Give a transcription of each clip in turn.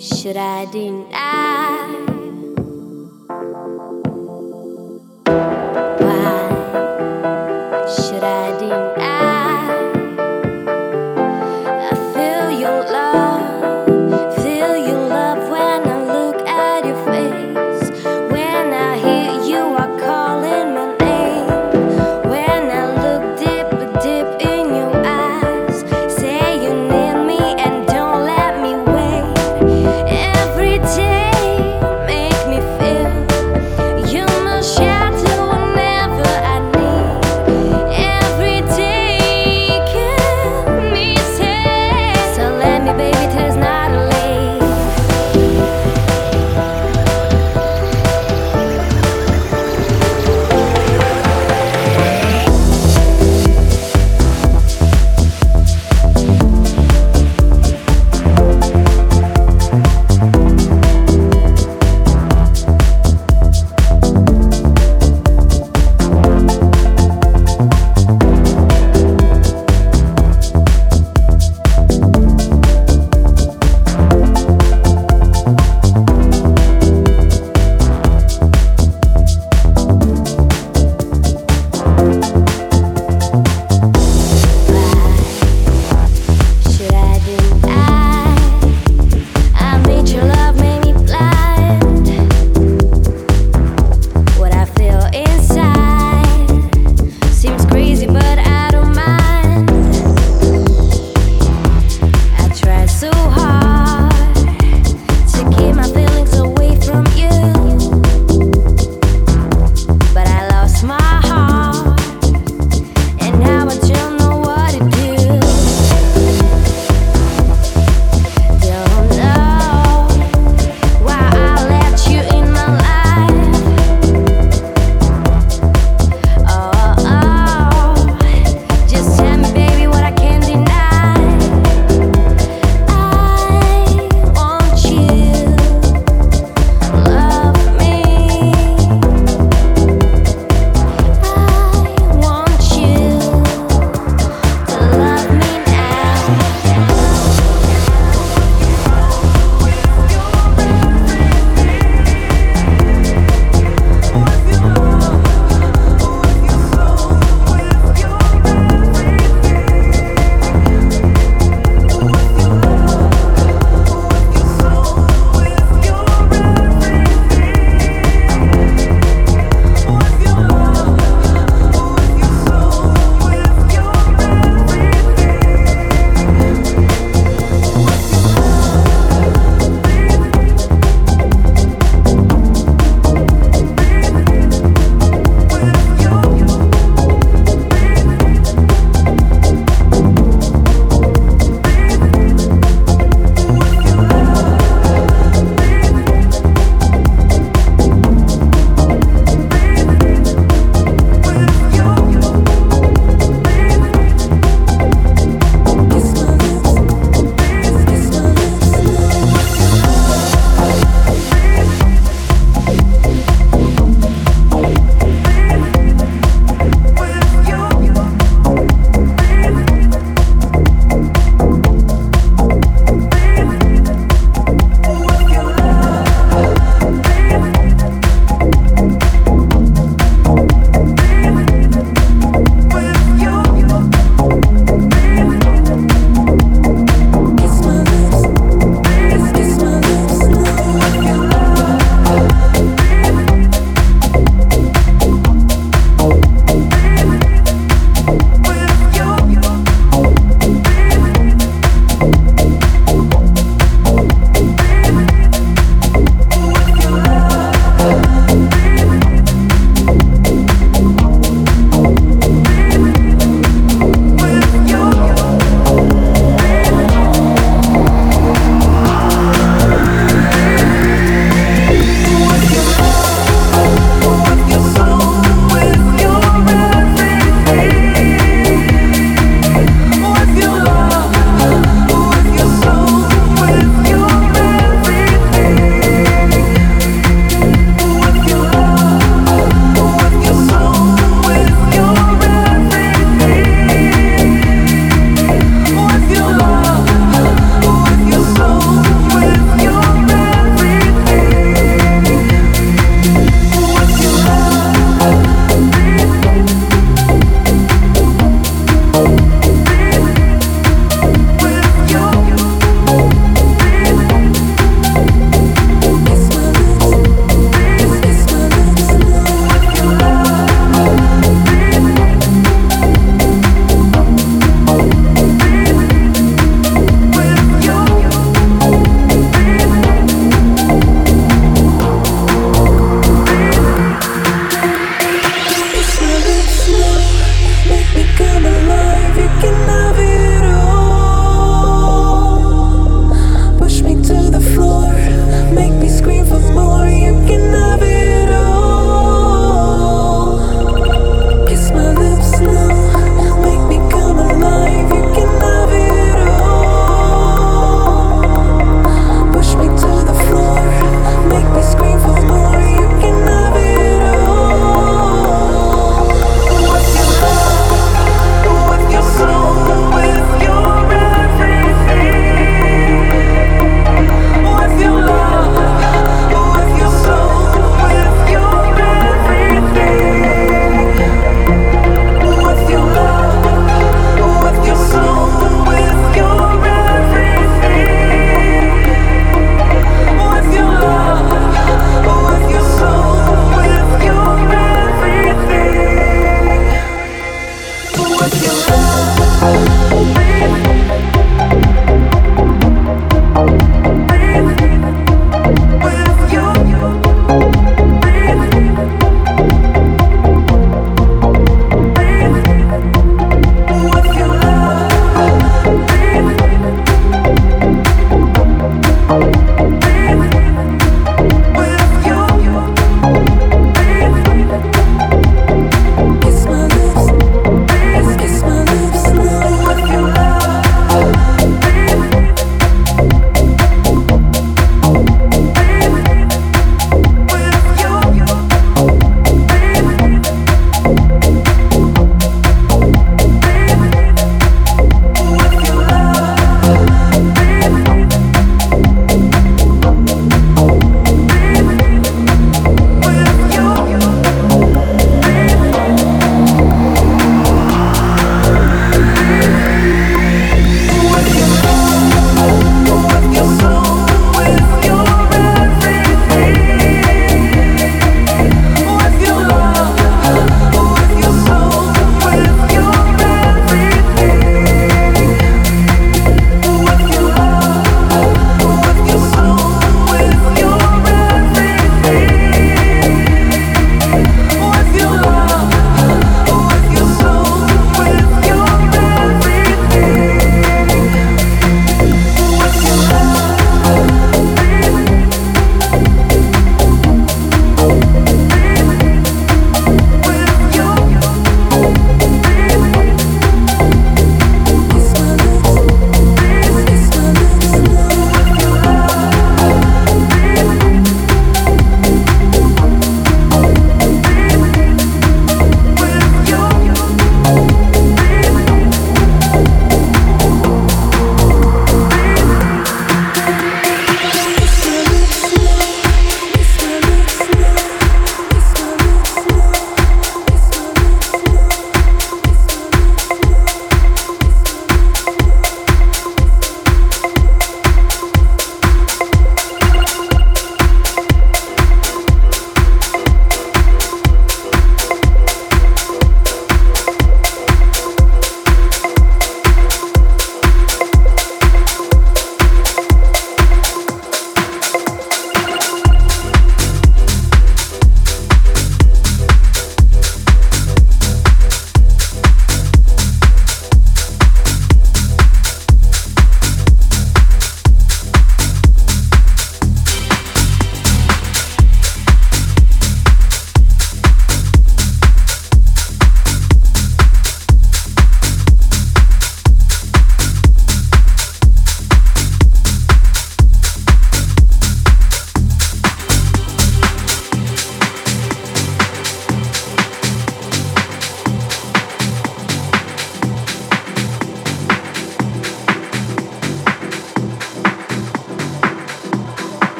Should I deny?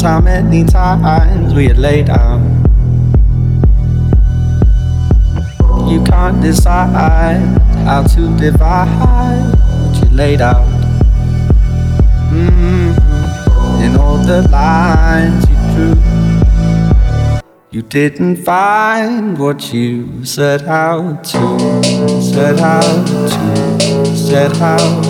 Times, how many times we had laid out? You can't decide how to divide what you laid out. Mm-hmm. In all the lines you drew, you didn't find what you set out to, set out to, set out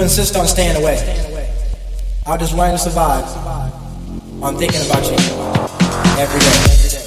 Insist on staying away. I'll just learn to survive. I'm thinking about you every day.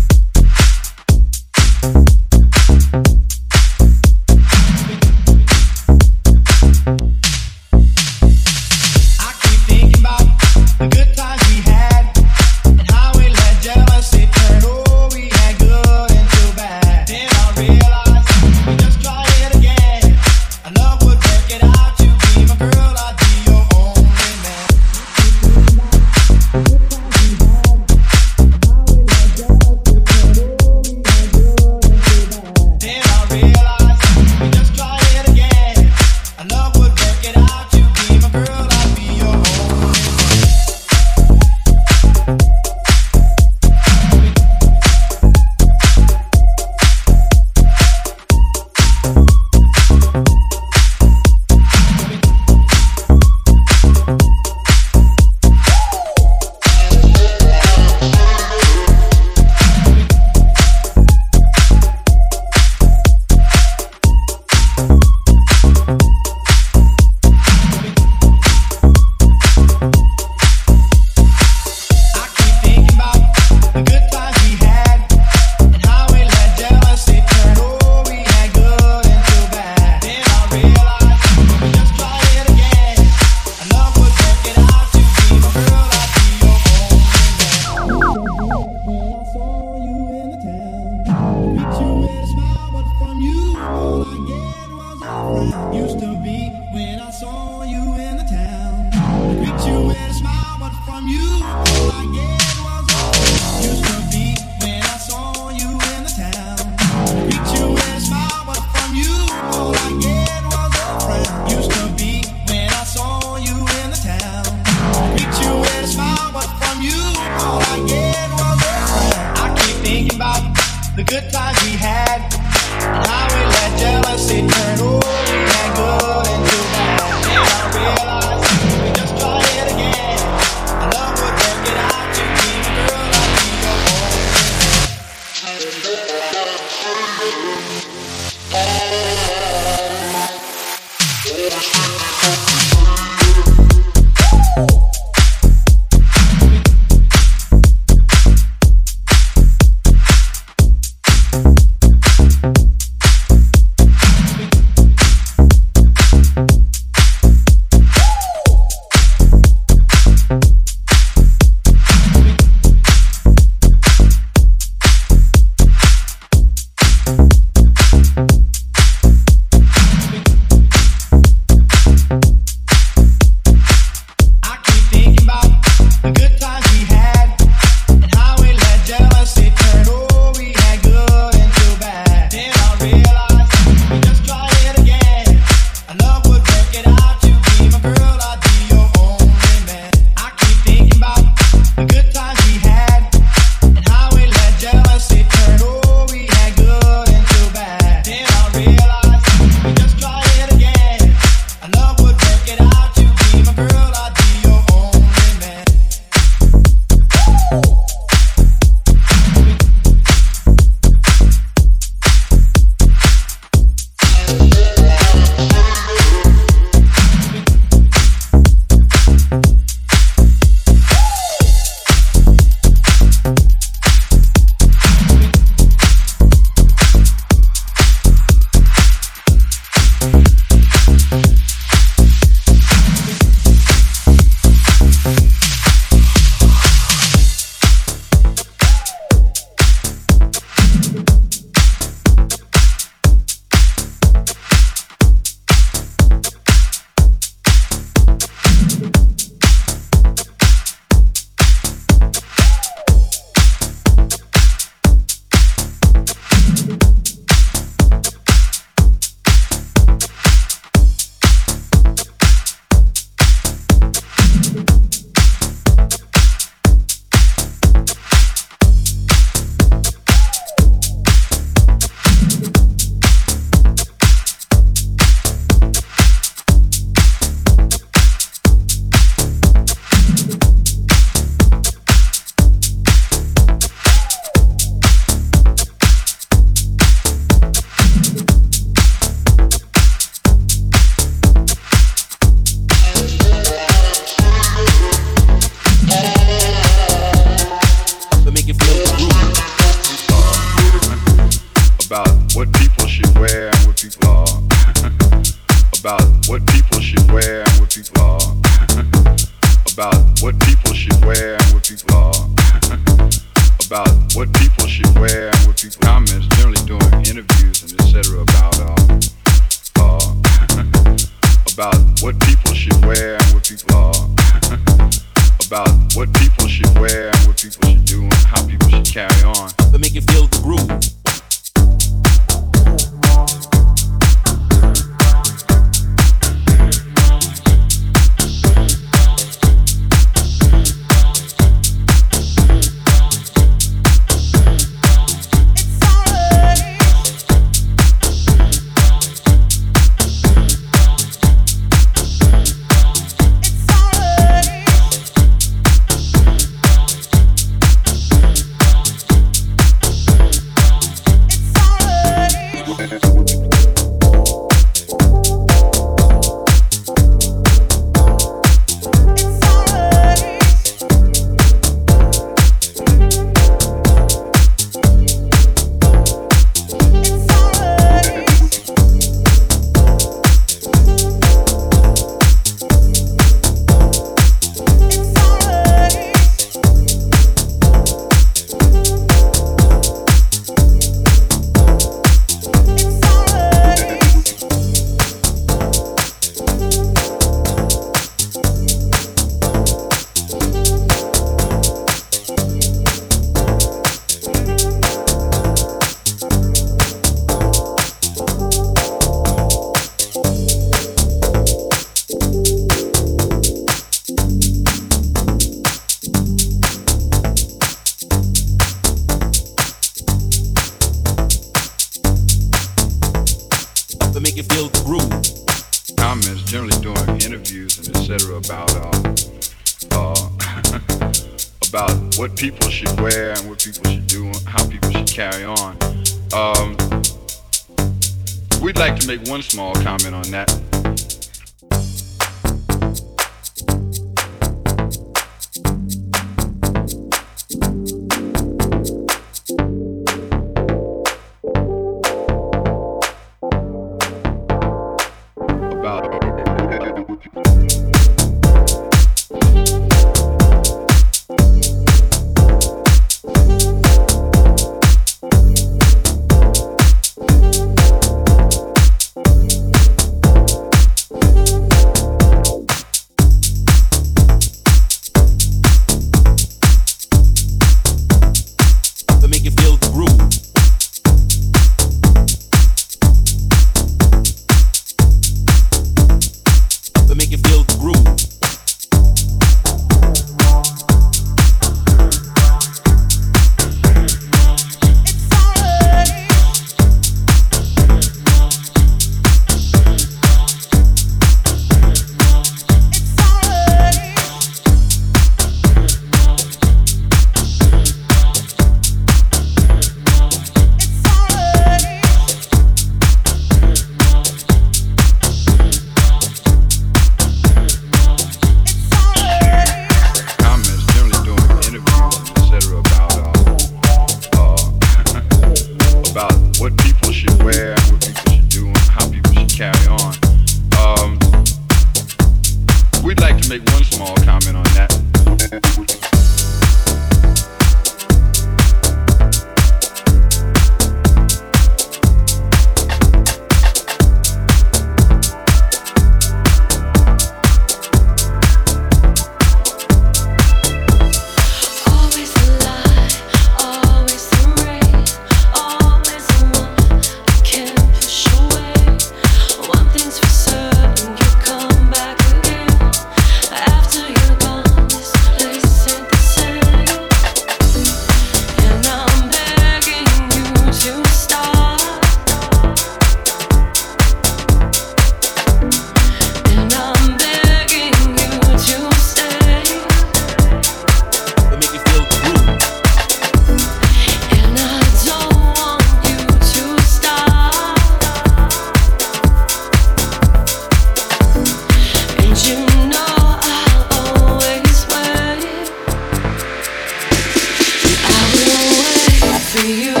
for you.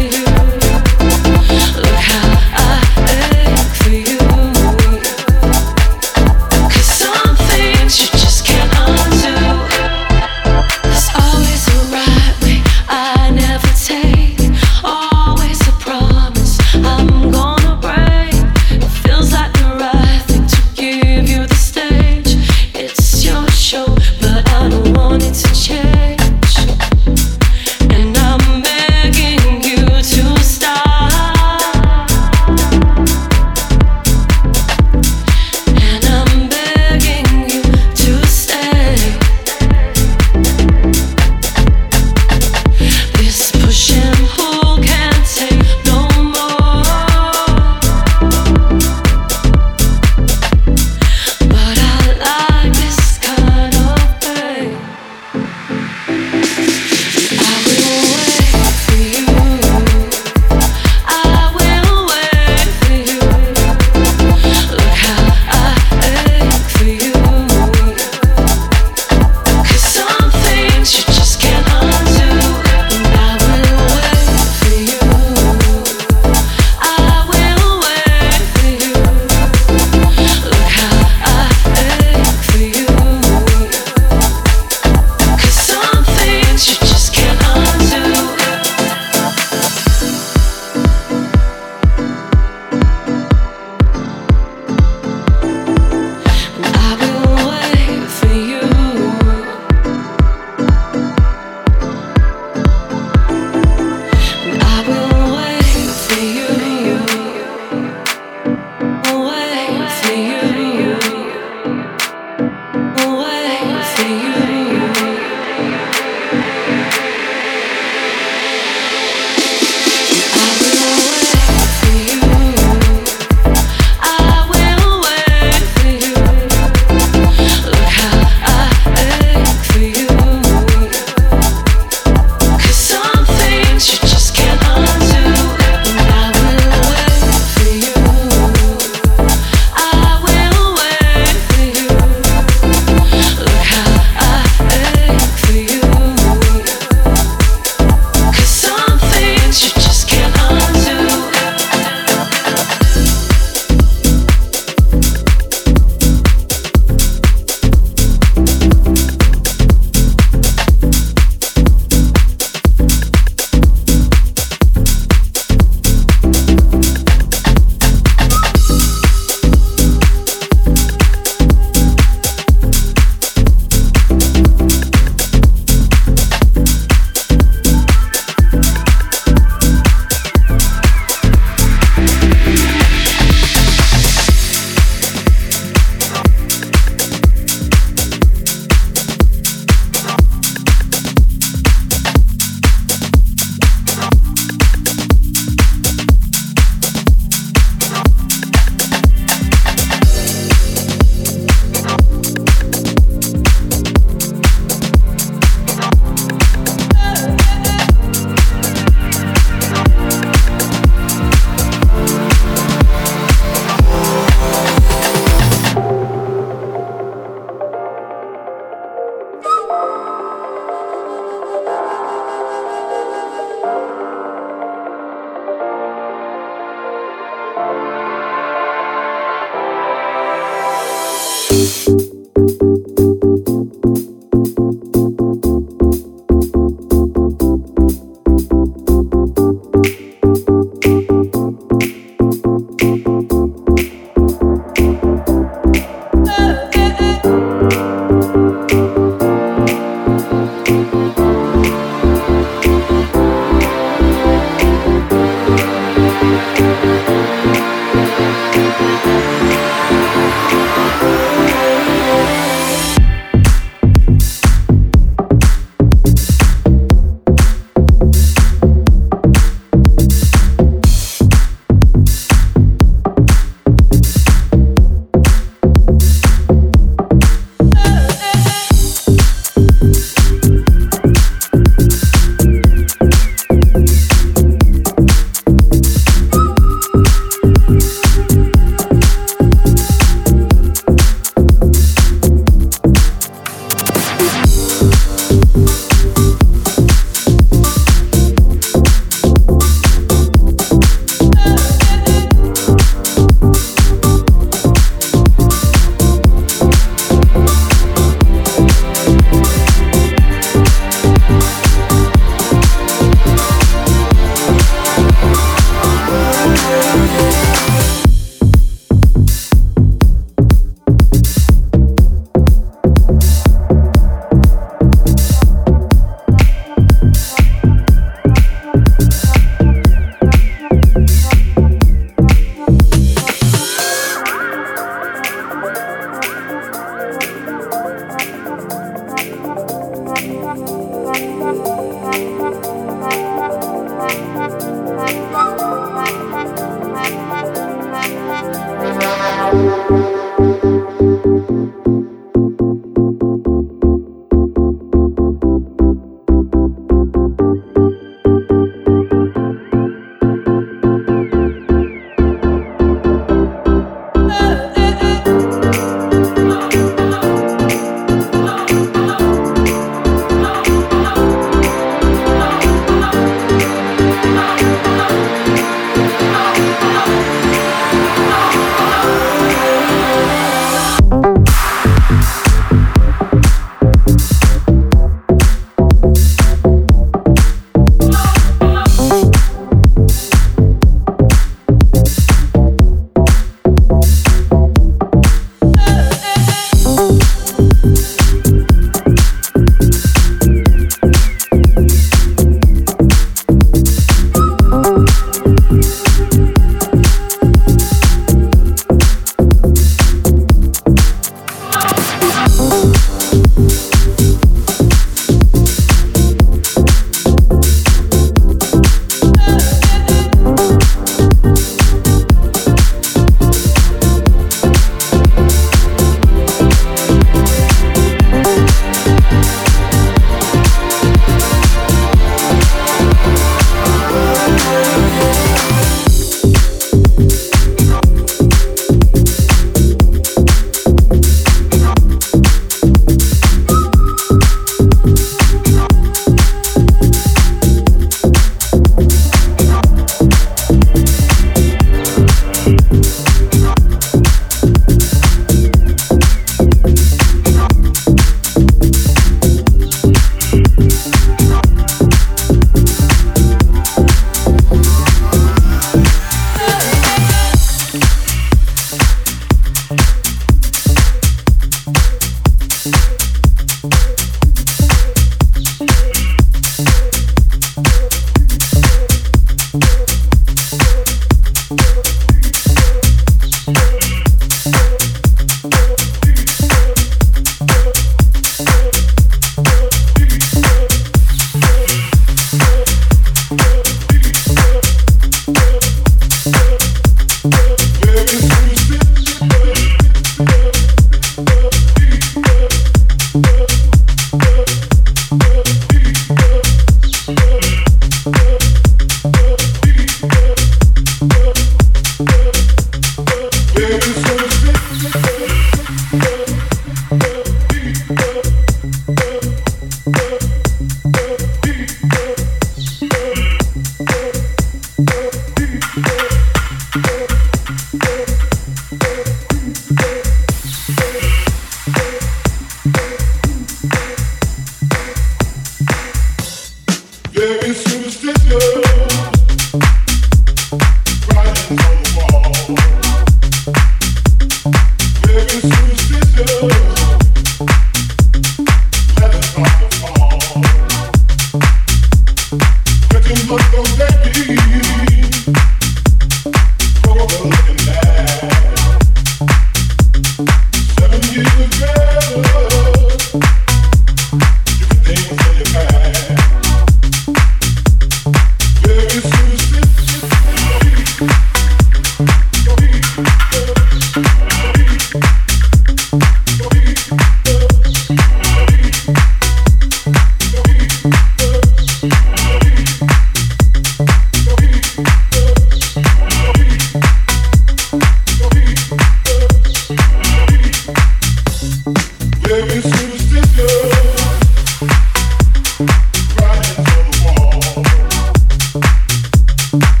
you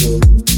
good.